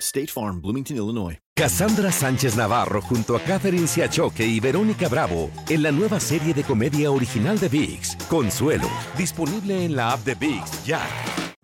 State Farm, Bloomington, Illinois. Cassandra Sánchez Navarro junto a Catherine Siachoque y Verónica Bravo en la nueva serie de comedia original de VIX, Consuelo, disponible en la app de VIX ya.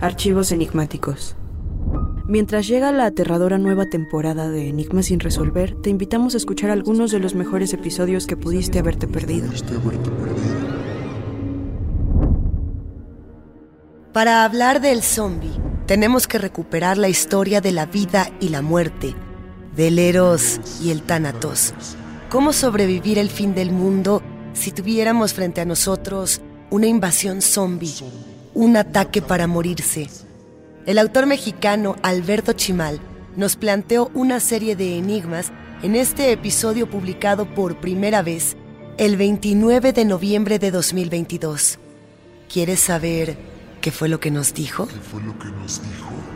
Archivos enigmáticos. Mientras llega la aterradora nueva temporada de Enigmas sin resolver, te invitamos a escuchar algunos de los mejores episodios que pudiste haberte perdido. Para hablar del zombie, tenemos que recuperar la historia de la vida y la muerte, del Eros y el Tánatos. ¿Cómo sobrevivir el fin del mundo si tuviéramos frente a nosotros una invasión zombie, un ataque para morirse? El autor mexicano Alberto Chimal nos planteó una serie de enigmas en este episodio publicado por primera vez el 29 de noviembre de 2022. ¿Quieres saber qué fue lo que nos dijo? ¿Qué fue lo que nos dijo?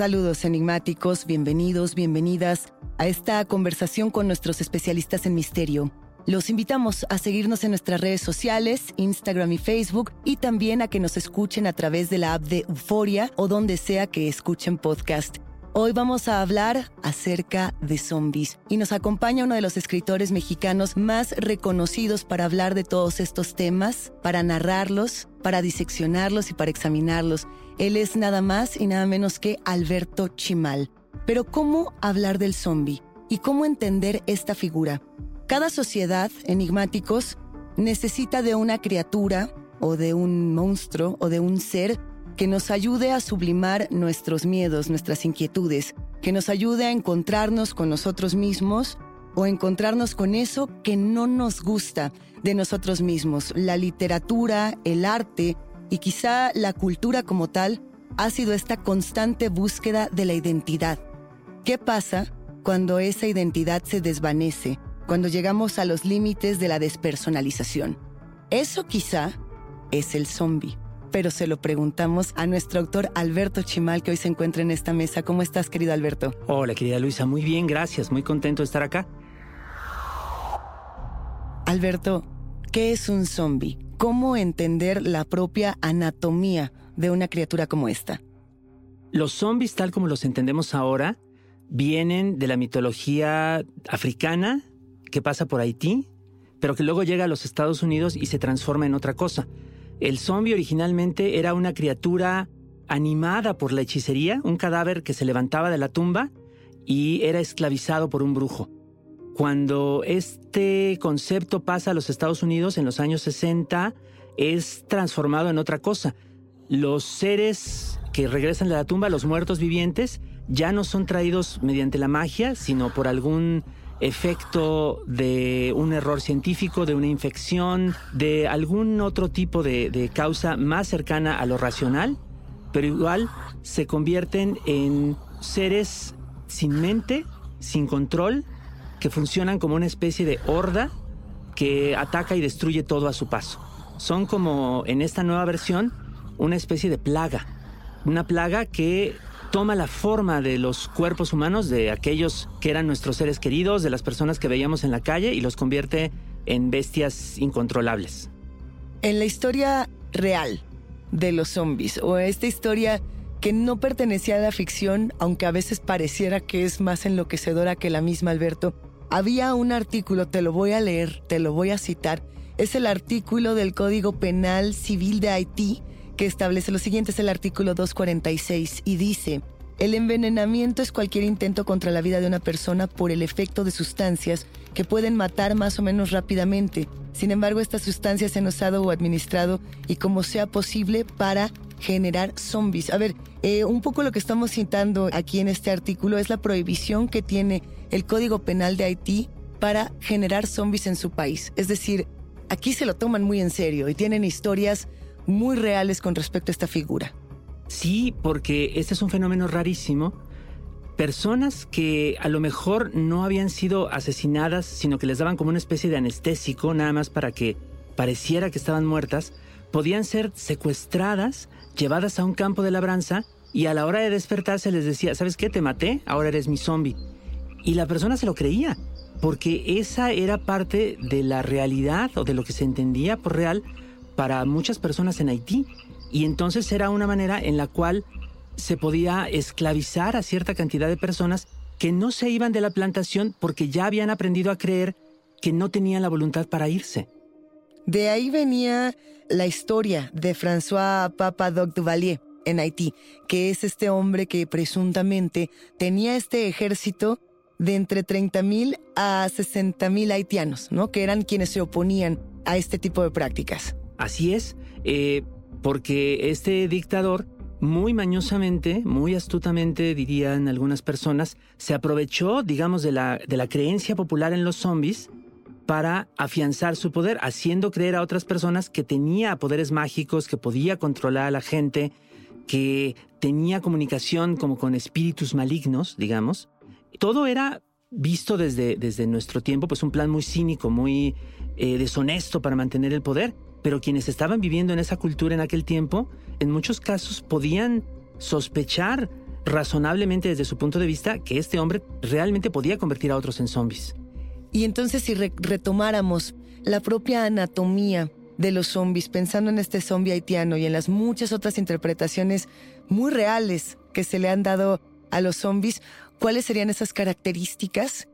Saludos enigmáticos, bienvenidos, bienvenidas a esta conversación con nuestros especialistas en misterio. Los invitamos a seguirnos en nuestras redes sociales, Instagram y Facebook, y también a que nos escuchen a través de la app de Euforia o donde sea que escuchen podcast. Hoy vamos a hablar acerca de zombies y nos acompaña uno de los escritores mexicanos más reconocidos para hablar de todos estos temas, para narrarlos, para diseccionarlos y para examinarlos. Él es nada más y nada menos que Alberto Chimal. Pero ¿cómo hablar del zombie? ¿Y cómo entender esta figura? Cada sociedad, enigmáticos, necesita de una criatura o de un monstruo o de un ser que nos ayude a sublimar nuestros miedos, nuestras inquietudes, que nos ayude a encontrarnos con nosotros mismos o encontrarnos con eso que no nos gusta de nosotros mismos. La literatura, el arte y quizá la cultura como tal ha sido esta constante búsqueda de la identidad. ¿Qué pasa cuando esa identidad se desvanece, cuando llegamos a los límites de la despersonalización? Eso quizá es el zombie pero se lo preguntamos a nuestro autor Alberto Chimal, que hoy se encuentra en esta mesa. ¿Cómo estás, querido Alberto? Hola, querida Luisa, muy bien, gracias, muy contento de estar acá. Alberto, ¿qué es un zombie? ¿Cómo entender la propia anatomía de una criatura como esta? Los zombies, tal como los entendemos ahora, vienen de la mitología africana que pasa por Haití, pero que luego llega a los Estados Unidos y se transforma en otra cosa. El zombie originalmente era una criatura animada por la hechicería, un cadáver que se levantaba de la tumba y era esclavizado por un brujo. Cuando este concepto pasa a los Estados Unidos en los años 60, es transformado en otra cosa. Los seres que regresan de la tumba, los muertos vivientes, ya no son traídos mediante la magia, sino por algún efecto de un error científico, de una infección, de algún otro tipo de, de, causa más cercana a lo racional, pero igual se convierten en seres sin mente, sin control, que funcionan como una especie de horda que ataca y destruye todo a su paso. Son como en esta nueva versión una especie de plaga, una plaga que toma la forma de los cuerpos humanos, de aquellos que eran nuestros seres queridos, de las personas que veíamos en la calle y los convierte en bestias incontrolables. En la historia real de los zombies, o esta historia que no pertenecía a la ficción, aunque a veces pareciera que es más enloquecedora que la misma Alberto, había un artículo, te lo voy a leer, te lo voy a citar, es el artículo del Código Penal Civil de Haití que establece lo siguiente, es el artículo 246 y dice, el envenenamiento es cualquier intento contra la vida de una persona por el efecto de sustancias que pueden matar más o menos rápidamente. Sin embargo, estas sustancias se han usado o administrado y como sea posible para generar zombies. A ver, eh, un poco lo que estamos citando aquí en este artículo es la prohibición que tiene el Código Penal de Haití para generar zombies en su país. Es decir, aquí se lo toman muy en serio y tienen historias muy reales con respecto a esta figura. Sí, porque este es un fenómeno rarísimo. Personas que a lo mejor no habían sido asesinadas, sino que les daban como una especie de anestésico, nada más para que pareciera que estaban muertas, podían ser secuestradas, llevadas a un campo de labranza y a la hora de despertarse les decía, ¿sabes qué? Te maté, ahora eres mi zombie. Y la persona se lo creía, porque esa era parte de la realidad o de lo que se entendía por real para muchas personas en Haití. Y entonces era una manera en la cual se podía esclavizar a cierta cantidad de personas que no se iban de la plantación porque ya habían aprendido a creer que no tenían la voluntad para irse. De ahí venía la historia de François Papa Doc Duvalier en Haití, que es este hombre que presuntamente tenía este ejército de entre 30.000 a 60.000 haitianos, ¿no? Que eran quienes se oponían a este tipo de prácticas. Así es, eh, porque este dictador muy mañosamente, muy astutamente, dirían algunas personas, se aprovechó, digamos, de la, de la creencia popular en los zombies para afianzar su poder, haciendo creer a otras personas que tenía poderes mágicos, que podía controlar a la gente, que tenía comunicación como con espíritus malignos, digamos. Todo era visto desde, desde nuestro tiempo, pues un plan muy cínico, muy eh, deshonesto para mantener el poder pero quienes estaban viviendo en esa cultura en aquel tiempo, en muchos casos podían sospechar razonablemente desde su punto de vista que este hombre realmente podía convertir a otros en zombies. Y entonces si retomáramos la propia anatomía de los zombies, pensando en este zombie haitiano y en las muchas otras interpretaciones muy reales que se le han dado a los zombies, ¿cuáles serían esas características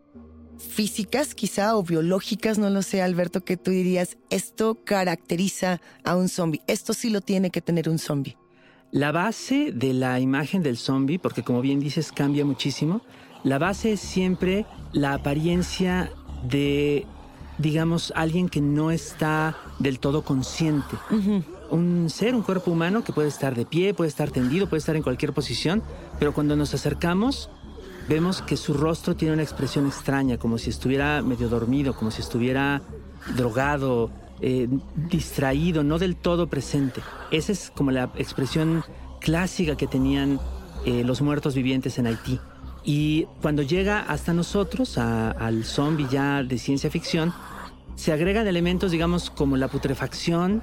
físicas quizá o biológicas, no lo sé, Alberto, que tú dirías, esto caracteriza a un zombie, esto sí lo tiene que tener un zombie? La base de la imagen del zombie, porque como bien dices, cambia muchísimo, la base es siempre la apariencia de, digamos, alguien que no está del todo consciente. Un ser, un cuerpo humano que puede estar de pie, puede estar tendido, puede estar en cualquier posición, pero cuando nos acercamos vemos que su rostro tiene una expresión extraña, como si estuviera medio dormido, como si estuviera drogado, eh, distraído, no del todo presente. Esa es como la expresión clásica que tenían eh, los muertos vivientes en Haití. Y cuando llega hasta nosotros, al zombie ya de ciencia ficción, se agregan elementos, digamos, como la putrefacción,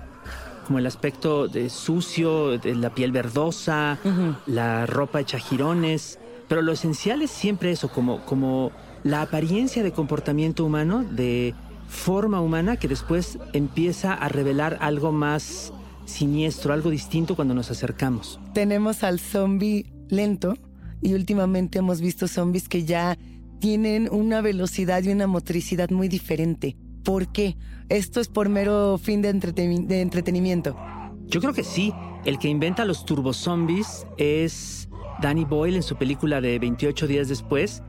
como el aspecto de sucio, de la piel verdosa, la ropa hecha jirones, pero lo esencial es siempre eso, como, como la apariencia de comportamiento humano, de forma humana, que después empieza a revelar algo más siniestro, algo distinto cuando nos acercamos. Tenemos al zombie lento y últimamente hemos visto zombies que ya tienen una velocidad y una motricidad muy diferente. ¿Por qué? Esto es por mero fin de, de entretenimiento. Yo creo que sí. El que inventa los turbozombies es Danny Boyle en su película de 28 días después.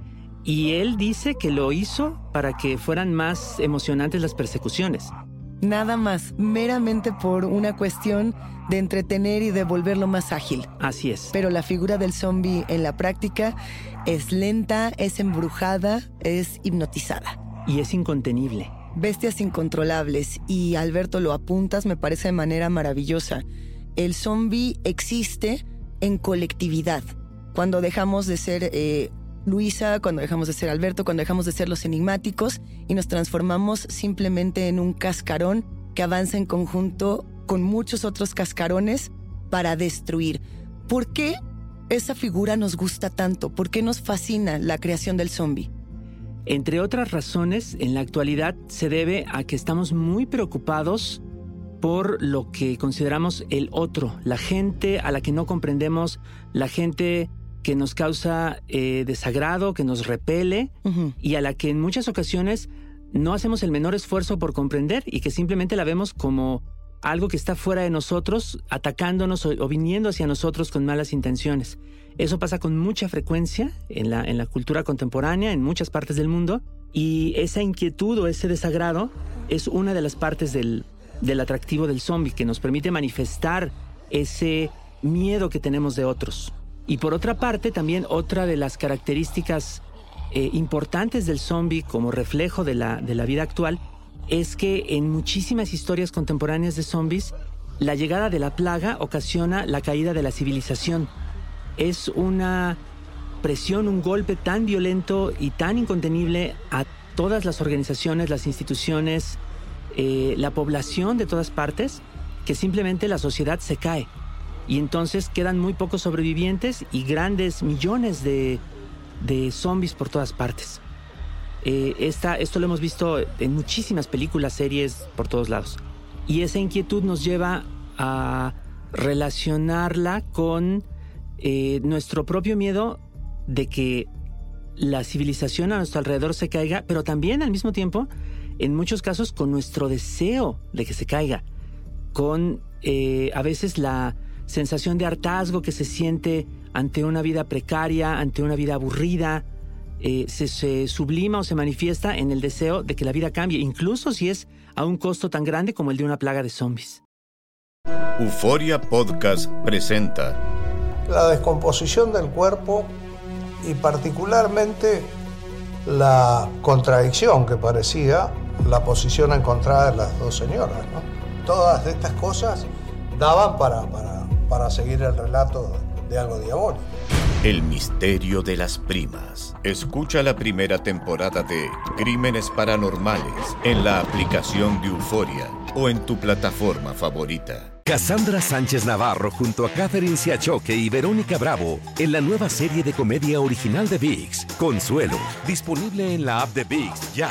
Y él dice que lo hizo para que fueran más emocionantes las persecuciones. Nada más, meramente por una cuestión de entretener y de volverlo más ágil. Así es. Pero la figura del zombie en la práctica es lenta, es embrujada, es hipnotizada. Y es incontenible. Bestias incontrolables. Y Alberto, lo apuntas, me parece de manera maravillosa. El zombie existe en colectividad. Cuando dejamos de ser eh, Luisa, cuando dejamos de ser Alberto, cuando dejamos de ser los enigmáticos y nos transformamos simplemente en un cascarón que avanza en conjunto con muchos otros cascarones para destruir. ¿Por qué esa figura nos gusta tanto? ¿Por qué nos fascina la creación del zombie? Entre otras razones, en la actualidad se debe a que estamos muy preocupados por lo que consideramos el otro, la gente a la que no comprendemos, la gente que nos causa eh, desagrado, que nos repele y a la que en muchas ocasiones no hacemos el menor esfuerzo por comprender y que simplemente la vemos como algo que está fuera de nosotros, atacándonos o, viniendo hacia nosotros con malas intenciones. Eso pasa con mucha frecuencia en la, en la cultura contemporánea, en muchas partes del mundo, y esa inquietud o ese desagrado es una de las partes del, del atractivo del zombie, que nos permite manifestar ese miedo que tenemos de otros. Y por otra parte, también otra de las características eh, importantes del zombie como reflejo de la, de la vida actual es que en muchísimas historias contemporáneas de zombies, la llegada de la plaga ocasiona la caída de la civilización. Es una presión, un golpe tan violento y tan incontenible a todas las organizaciones, las instituciones, eh, la población de todas partes, que simplemente la sociedad se cae. Y entonces quedan muy pocos sobrevivientes y grandes millones de, de zombies por todas partes. Eh, esto lo hemos visto en muchísimas películas, series, por todos lados. Y esa inquietud nos lleva a relacionarla con eh, nuestro propio miedo de que la civilización a nuestro alrededor se caiga, pero también al mismo tiempo, en muchos casos, con nuestro deseo de que se caiga, con eh, a veces la sensación de hartazgo que se siente ante una vida precaria, ante una vida aburrida, eh, se, sublima o se manifiesta en el deseo de que la vida cambie, incluso si es a un costo tan grande como el de una plaga de zombies. Euforia Podcast presenta la descomposición del cuerpo y particularmente la contradicción que parecía la posición encontrada de las dos señoras. Todas estas cosas daban para, para, para seguir el relato de algo diabólico. El misterio de las primas. Escucha la primera temporada de Crímenes Paranormales en la aplicación de Euforia o en tu plataforma favorita. Cassandra Sánchez Navarro junto a Catherine Siachoque y Verónica Bravo en la nueva serie de comedia original de VIX, Consuelo, disponible en la app de VIX ya.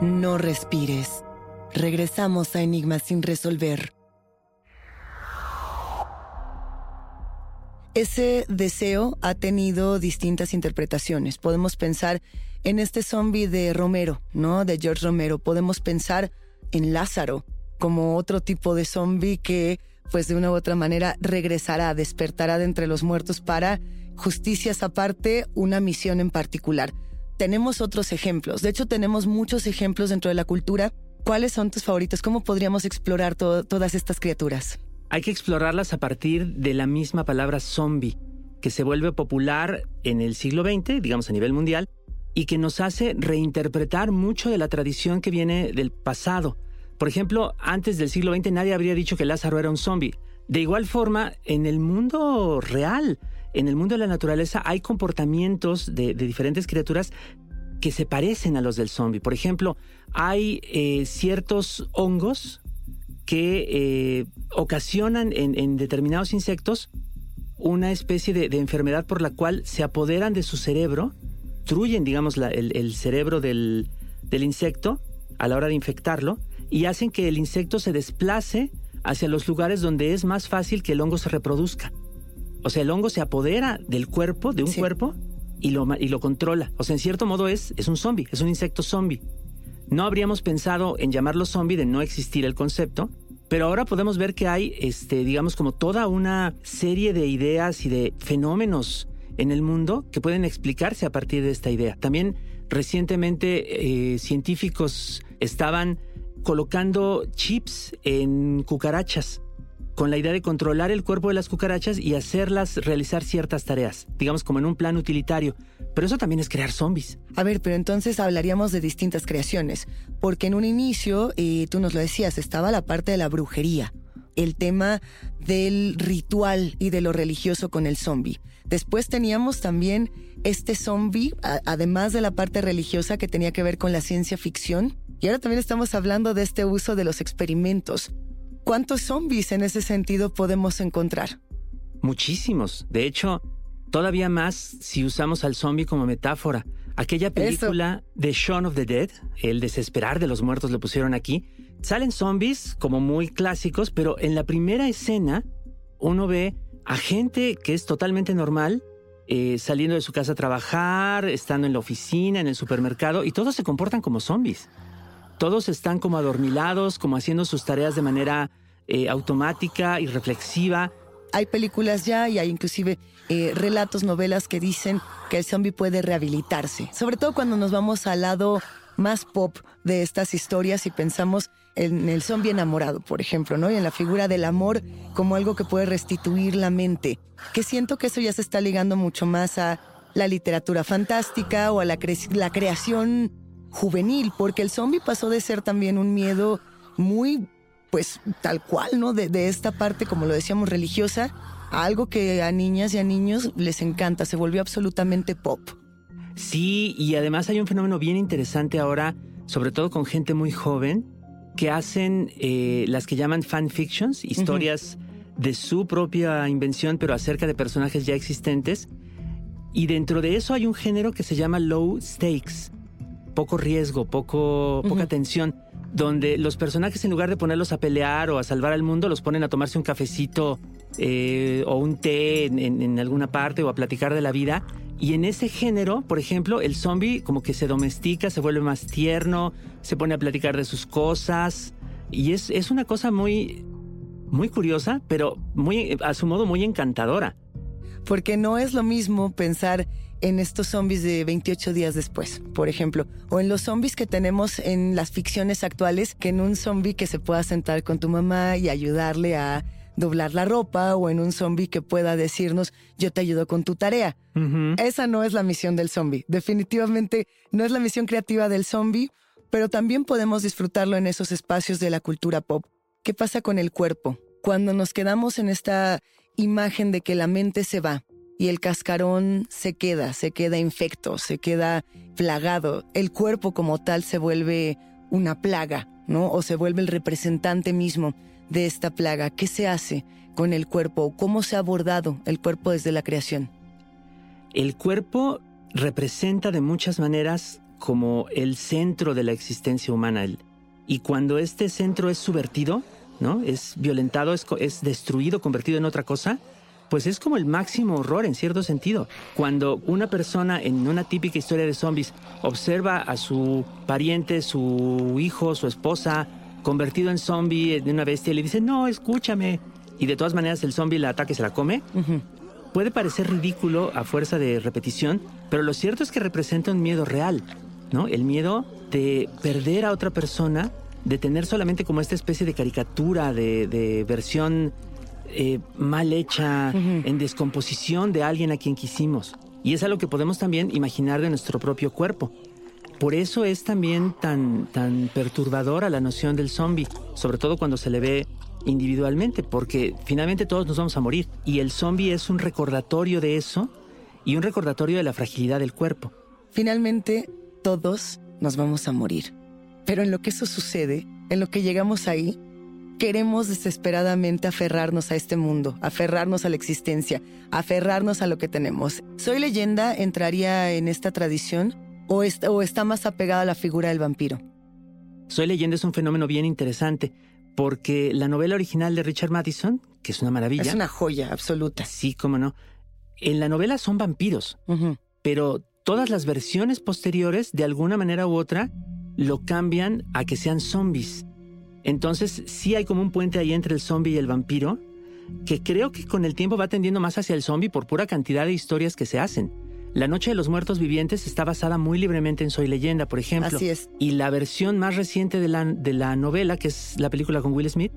No respires. Regresamos a Enigmas sin resolver. Ese deseo ha tenido distintas interpretaciones. Podemos pensar en este zombie de Romero, ¿no? De George Romero. Podemos pensar en Lázaro como otro tipo de zombie que, pues de una u otra manera, regresará, despertará de entre los muertos para justicias aparte, una misión en particular tenemos otros ejemplos. De hecho, tenemos muchos ejemplos dentro de la cultura ¿Cuáles son tus favoritos? ¿Cómo podríamos explorar todas estas criaturas? Hay que explorarlas a partir de la misma palabra zombie, que se vuelve popular en el siglo XX, digamos a nivel mundial, y que nos hace reinterpretar mucho de la tradición que viene del pasado. Por ejemplo, antes del siglo XX nadie habría dicho que Lázaro era un zombie. De igual forma, en el mundo real, en el mundo de la naturaleza, hay comportamientos de, diferentes criaturas que se parecen a los del zombie. Por ejemplo, hay eh, ciertos hongos que eh, ocasionan en, determinados insectos una especie de, enfermedad por la cual se apoderan de su cerebro, destruyen, digamos, el, cerebro del insecto a la hora de infectarlo y hacen que el insecto se desplace hacia los lugares donde es más fácil que el hongo se reproduzca. O sea, el hongo se apodera del cuerpo, de un cuerpo, y lo, y lo controla. O sea, en cierto modo es, es un zombie, es un insecto zombie. No habríamos pensado en llamarlo zombie de no existir el concepto, pero ahora podemos ver que hay, este, digamos, como toda una serie de ideas y de fenómenos en el mundo que pueden explicarse a partir de esta idea. También recientemente eh, científicos estaban colocando chips en cucarachas con la idea de controlar el cuerpo de las cucarachas y hacerlas realizar ciertas tareas, digamos como en un plan utilitario. Pero eso también es crear zombies. A ver, pero entonces hablaríamos de distintas creaciones, porque en un inicio, y tú nos lo decías, estaba la parte de la brujería, el tema del ritual y de lo religioso con el zombie. Después teníamos también este zombie, además de la parte religiosa que tenía que ver con la ciencia ficción, y ahora también estamos hablando de este uso de los experimentos. ¿Cuántos zombies en ese sentido podemos encontrar? Muchísimos. De hecho, todavía más si usamos al zombie como metáfora. Aquella película de Shaun of the Dead, el desesperar de los muertos le pusieron aquí, salen zombies como muy clásicos, pero en la primera escena uno ve a gente que es totalmente normal, eh, saliendo de su casa a trabajar, estando en la oficina, en el supermercado, y todos se comportan como zombies todos están como adormilados, como haciendo sus tareas de manera eh, automática y reflexiva. Hay películas ya y hay inclusive eh, relatos, novelas que dicen que el zombie puede rehabilitarse, sobre todo cuando nos vamos al lado más pop de estas historias y pensamos en el zombie enamorado, por ejemplo, ¿no? Y en la figura del amor como algo que puede restituir la mente, que siento que eso ya se está ligando mucho más a la literatura fantástica o a la, la creación juvenil, porque el zombie pasó de ser también un miedo muy, pues tal cual, ¿no? De, de esta parte, como lo decíamos, religiosa, a algo que a niñas y a niños les encanta, se volvió absolutamente pop. Sí, y además hay un fenómeno bien interesante ahora, sobre todo con gente muy joven, que hacen eh, las que llaman fanfictions, historias de su propia invención, pero acerca de personajes ya existentes. Y dentro de eso hay un género que se llama low stakes, poco riesgo, poco, poca tensión, donde los personajes en lugar de ponerlos a pelear o a salvar al mundo, los ponen a tomarse un cafecito eh, o un té en, alguna parte o a platicar de la vida. Y en ese género, por ejemplo, el zombie como que se domestica, se vuelve más tierno, se pone a platicar de sus cosas. Y es, es una cosa muy, muy curiosa, pero muy, a su modo muy encantadora. Porque no es lo mismo pensar en estos zombies de 28 días después, por ejemplo, o en los zombies que tenemos en las ficciones actuales, que en un zombie que se pueda sentar con tu mamá y ayudarle a doblar la ropa, o en un zombie que pueda decirnos, yo te ayudo con tu tarea. Esa no es la misión del zombie. Definitivamente no es la misión creativa del zombie, pero también podemos disfrutarlo en esos espacios de la cultura pop. ¿Qué pasa con el cuerpo? Cuando nos quedamos en esta imagen de que la mente se va, y el cascarón se queda, se queda infecto, se queda plagado. El cuerpo como tal se vuelve una plaga, ¿no? O se vuelve el representante mismo de esta plaga. ¿Qué se hace con el cuerpo? ¿Cómo se ha abordado el cuerpo desde la creación? El cuerpo representa de muchas maneras como el centro de la existencia humana. Y cuando este centro es subvertido, ¿no? Es violentado, es, es destruido, convertido en otra cosa, pues es como el máximo horror en cierto sentido. Cuando una persona en una típica historia de zombies observa a su pariente, su hijo, su esposa, convertido en zombie de una bestia y le dice, no, escúchame, y de todas maneras el zombie la ataca y se la come, puede parecer ridículo a fuerza de repetición, pero lo cierto es que representa un miedo real, ¿no? El miedo de perder a otra persona de tener solamente como esta especie de caricatura, de, versión eh, mal hecha, en descomposición de alguien a quien quisimos. Y es algo que podemos también imaginar de nuestro propio cuerpo. Por eso es también tan, tan perturbadora la noción del zombie, sobre todo cuando se le ve individualmente, porque finalmente todos nos vamos a morir. Y el zombie es un recordatorio de eso y un recordatorio de la fragilidad del cuerpo. Finalmente, todos nos vamos a morir. Pero en lo que eso sucede, en lo que llegamos ahí, queremos desesperadamente aferrarnos a este mundo, aferrarnos a la existencia, aferrarnos a lo que tenemos. ¿Soy leyenda entraría en esta tradición o está, o está más apegada a la figura del vampiro? Soy leyenda es un fenómeno bien interesante porque la novela original de Richard Madison, que es una maravilla. Es una joya absoluta. Sí, cómo no. En la novela son vampiros, pero todas las versiones posteriores, de alguna manera u otra, lo cambian a que sean zombies. Entonces sí hay como un puente ahí entre el zombie y el vampiro, que creo que con el tiempo va tendiendo más hacia el zombie por pura cantidad de historias que se hacen. La Noche de los Muertos Vivientes está basada muy libremente en Soy Leyenda, por ejemplo. Así es. Y la versión más reciente de la, de la novela, que es la película con Will Smith,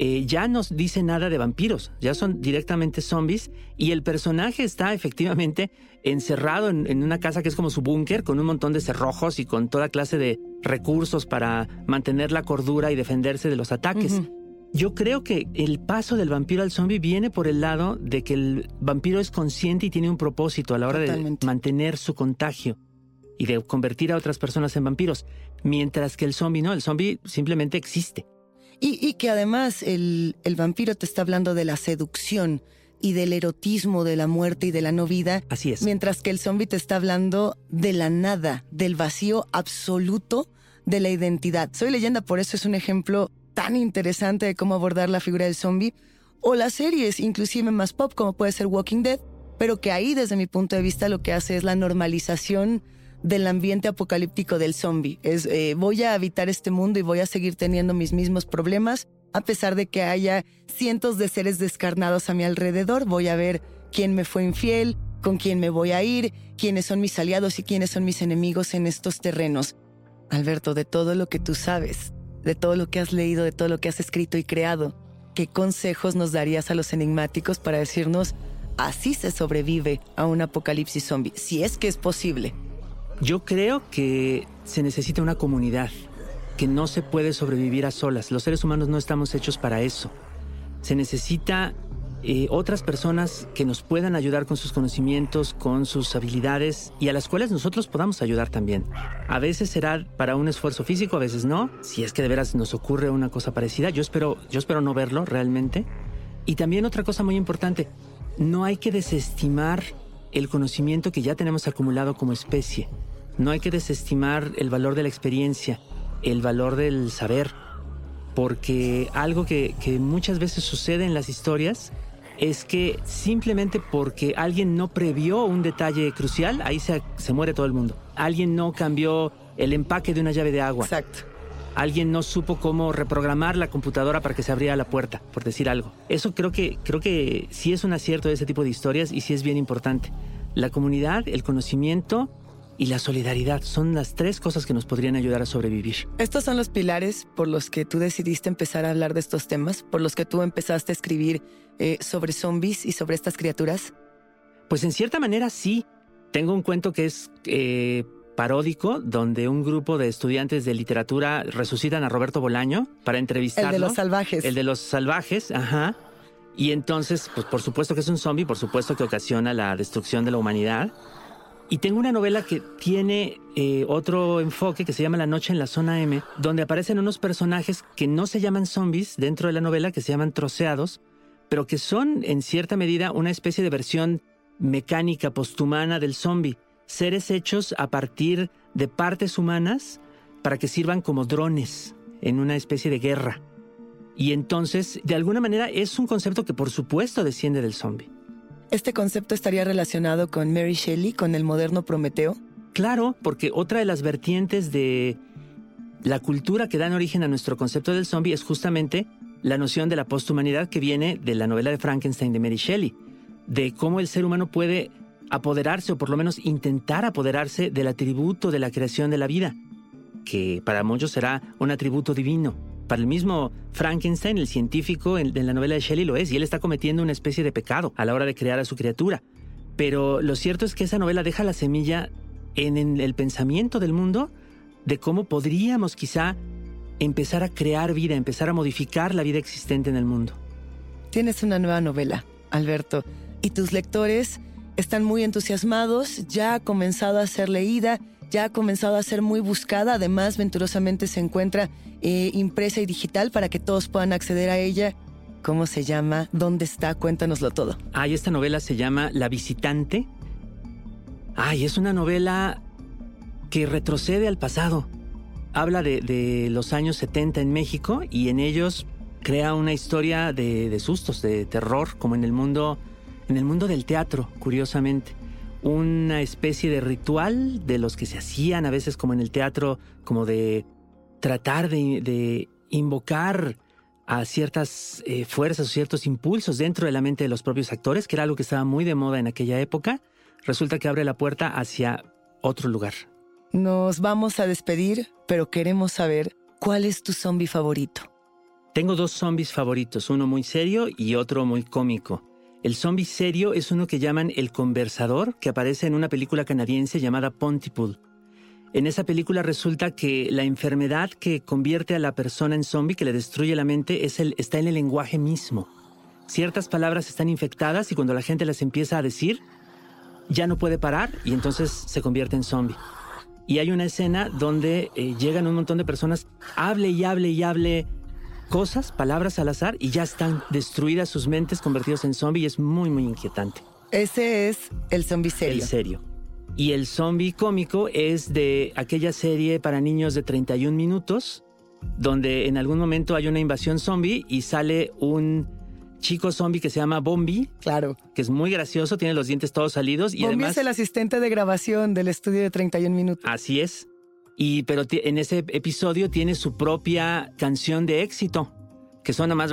eh, ya no dice nada de vampiros, ya son directamente zombies y el personaje está efectivamente encerrado en, una casa que es como su búnker, con un montón de cerrojos y con toda clase de recursos para mantener la cordura y defenderse de los ataques. Yo creo que el paso del vampiro al zombie viene por el lado de que el vampiro es consciente y tiene un propósito a la hora de mantener su contagio y de convertir a otras personas en vampiros, mientras que el zombie no, el zombie simplemente existe. Y, que además el, el, vampiro te está hablando de la seducción y del erotismo de la muerte y de la no vida. Así es. Mientras que el zombie te está hablando de la nada, del vacío absoluto de la identidad. Soy leyenda, por eso es un ejemplo tan interesante de cómo abordar la figura del zombie, o las series, inclusive más pop, como puede ser Walking Dead, pero que ahí, desde mi punto de vista, lo que hace es la normalización del ambiente apocalíptico del zombie. Es eh, voy a habitar este mundo y voy a seguir teniendo mis mismos problemas, a pesar de que haya cientos de seres descarnados a mi alrededor. Voy a ver quién me fue infiel, con quién me voy a ir, quiénes son mis aliados y quiénes son mis enemigos en estos terrenos. Alberto, de todo lo que tú sabes, de todo lo que has leído, de todo lo que has escrito y creado, ¿qué consejos nos darías a los enigmáticos para decirnos así se sobrevive a un apocalipsis zombie, si es que es posible? Yo creo que se necesita una comunidad, que no se puede sobrevivir a solas. Los seres humanos no estamos hechos para eso. Se necesita eh, otras personas que nos puedan ayudar con sus conocimientos, con sus habilidades y a las cuales nosotros podamos ayudar también. A veces será para un esfuerzo físico, a veces no. Si es que de veras nos ocurre una cosa parecida, yo espero, yo espero no verlo realmente. Y también otra cosa muy importante, no hay que desestimar el conocimiento que ya tenemos acumulado como especie. No hay que desestimar el valor de la experiencia, el valor del saber, porque algo que, que muchas veces sucede en las historias es que simplemente porque alguien no previó un detalle crucial, ahí se, se muere todo el mundo. Alguien no cambió el empaque de una llave de agua. Exacto. Alguien no supo cómo reprogramar la computadora para que se abriera la puerta, por decir algo. Eso creo que, creo que sí es un acierto de ese tipo de historias y sí es bien importante. La comunidad, el conocimiento y la solidaridad son las tres cosas que nos podrían ayudar a sobrevivir. Estos son los pilares por los que tú decidiste empezar a hablar de estos temas, por los que tú empezaste a escribir eh, sobre zombies y sobre estas criaturas. Pues en cierta manera sí. Tengo un cuento que es eh, paródico, donde un grupo de estudiantes de literatura resucitan a Roberto Bolaño para entrevistarlo. El de los salvajes. El de los salvajes, ajá. Y entonces, pues por supuesto que es un zombie, por supuesto que ocasiona la destrucción de la humanidad. Y tengo una novela que tiene eh, otro enfoque que se llama La Noche en la Zona M, donde aparecen unos personajes que no se llaman zombies dentro de la novela, que se llaman troceados, pero que son en cierta medida una especie de versión mecánica posthumana del zombie, seres hechos a partir de partes humanas para que sirvan como drones en una especie de guerra. Y entonces, de alguna manera, es un concepto que por supuesto desciende del zombie. ¿Este concepto estaría relacionado con Mary Shelley, con el moderno Prometeo? Claro, porque otra de las vertientes de la cultura que dan origen a nuestro concepto del zombie es justamente la noción de la posthumanidad que viene de la novela de Frankenstein de Mary Shelley, de cómo el ser humano puede apoderarse o por lo menos intentar apoderarse del atributo de la creación de la vida. que para muchos será un atributo divino. Para el mismo Frankenstein, el científico en, la novela de Shelley lo es, y él está cometiendo una especie de pecado a la hora de crear a su criatura. Pero lo cierto es que esa novela deja la semilla en el pensamiento del mundo de cómo podríamos quizá empezar a crear vida, empezar a modificar la vida existente en el mundo. Tienes una nueva novela, Alberto, y tus lectores están muy entusiasmados, ya ha comenzado a ser leída, ya ha comenzado a ser muy buscada, además venturosamente se encuentra eh, impresa y digital para que todos puedan acceder a ella. ¿Cómo se llama? ¿Dónde está? Cuéntanoslo todo. Ay, esta novela se llama La visitante. Ay, es una novela que retrocede al pasado habla de, los años 70 en México y en ellos crea una historia de, sustos, de terror, como en el mundo, en el mundo del teatro, curiosamente. Una especie de ritual de los que se hacían a veces como en el teatro, como de tratar de, invocar a ciertas eh, fuerzas o ciertos impulsos dentro de la mente de los propios actores, que era algo que estaba muy de moda en aquella época, resulta que abre la puerta hacia otro lugar. Nos vamos a despedir, pero queremos saber cuál es tu zombie favorito. Tengo dos zombies favoritos, uno muy serio y otro muy cómico. El zombie serio es uno que llaman El Conversador, que aparece en una película canadiense llamada Pontypool. En esa película resulta que la enfermedad que convierte a la persona en zombie, que le destruye la mente, es el, está en el lenguaje mismo. Ciertas palabras están infectadas y cuando la gente las empieza a decir, ya no puede parar y entonces se convierte en zombie. Y hay una escena donde eh, llegan un montón de personas, hable y hable y hable cosas, palabras al azar, y ya están destruidas sus mentes, convertidos en zombie, y es muy, muy inquietante. Ese es el zombie serio. El serio. Y el zombie cómico es de aquella serie para niños de 31 minutos, donde en algún momento hay una invasión zombie y sale un chico zombie que se llama Bombi. Claro. Que es muy gracioso, tiene los dientes todos salidos. Y Bombi es el asistente de grabación del estudio de 31 minutos. Así es. Y pero en ese episodio tiene su propia canción de éxito. Que suena más.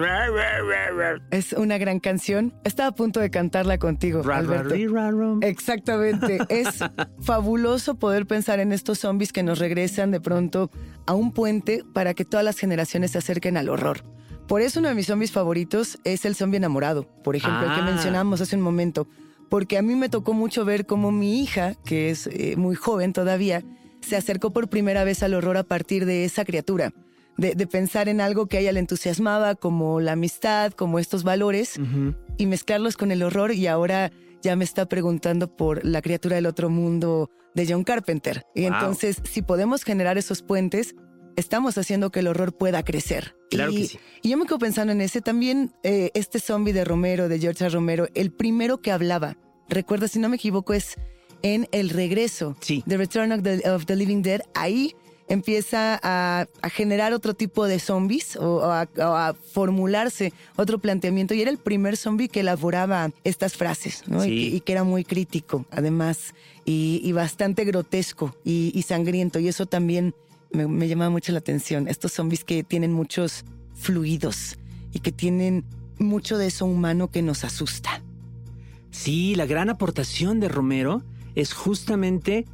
Es una gran canción. Estaba a punto de cantarla contigo, Alberto. Exactamente. Es fabuloso poder pensar en estos zombies que nos regresan de pronto a un puente para que todas las generaciones se acerquen al horror. Por eso uno de mis zombies favoritos es el zombie enamorado, por ejemplo, el que ah. mencionamos hace un momento. Porque a mí me tocó mucho ver cómo mi hija, que es eh, muy joven todavía, se acercó por primera vez al horror a partir de esa criatura. De, pensar en algo que a ella le entusiasmaba, como la amistad, como estos valores, y mezclarlos con el horror. Y ahora ya me está preguntando por la criatura del otro mundo de John Carpenter. Y entonces, si podemos generar esos puentes, estamos haciendo que el horror pueda crecer. Claro y, que sí. Y yo me quedo pensando en ese también, eh, este zombie de Romero, de George Romero, el primero que hablaba, recuerda, si no me equivoco, es en El Regreso, sí. The Return of the, Living Dead. Ahí empieza a, generar otro tipo de zombies o, a, formularse otro planteamiento. Y era el primer zombie que elaboraba estas frases, ¿no? Y, que, era muy crítico, además, y, bastante grotesco y, sangriento. Y eso también me, me llamaba mucho la atención. Estos zombies que tienen muchos fluidos y que tienen mucho de eso humano que nos asusta. Sí, la gran aportación de Romero es justamente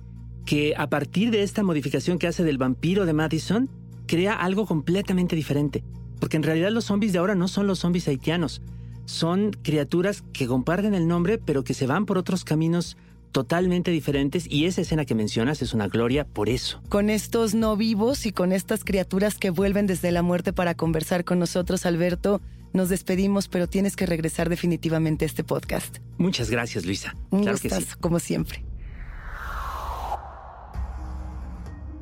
que a partir de esta modificación que hace del vampiro de Madison, crea algo completamente diferente. Porque en realidad los zombies de ahora no son los zombies haitianos. Son criaturas que comparten el nombre, pero que se van por otros caminos totalmente diferentes y esa escena que mencionas es una gloria por eso. Con estos no vivos y con estas criaturas que vuelven desde la muerte para conversar con nosotros, Alberto, nos despedimos, pero tienes que regresar definitivamente a este podcast. Muchas gracias, Luisa. Un claro que sí. como siempre.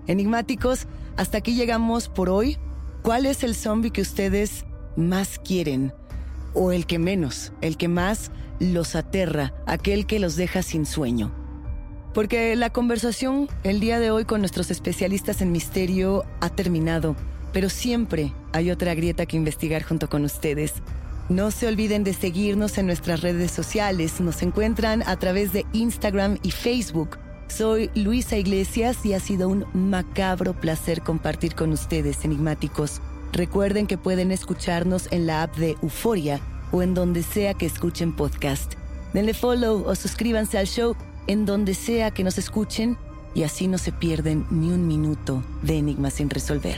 Enigmáticos, hasta aquí llegamos por hoy. ¿Cuál es el zombie que ustedes más quieren? ¿O el que menos? ¿El que más los aterra, aquel que los deja sin sueño. Porque la conversación el día de hoy con nuestros especialistas en misterio ha terminado, pero siempre hay otra grieta que investigar junto con ustedes. No se olviden de seguirnos en nuestras redes sociales. Nos encuentran a través de Instagram y Facebook. Soy Luisa Iglesias y ha sido un macabro placer compartir con ustedes, enigmáticos. Recuerden que pueden escucharnos en la app de Euforia o en donde sea que escuchen podcast. Denle follow o suscríbanse al show en donde sea que nos escuchen y así no se pierden ni un minuto de Enigmas sin resolver.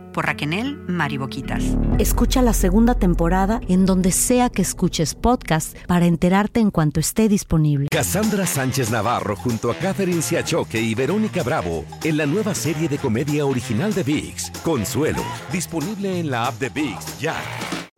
por Raquel Mariboquitas. Escucha la segunda temporada en donde sea que escuches podcast para enterarte en cuanto esté disponible. Cassandra Sánchez Navarro junto a Catherine Siachoque y Verónica Bravo en la nueva serie de comedia original de VIX, Consuelo, disponible en la app de VIX ya.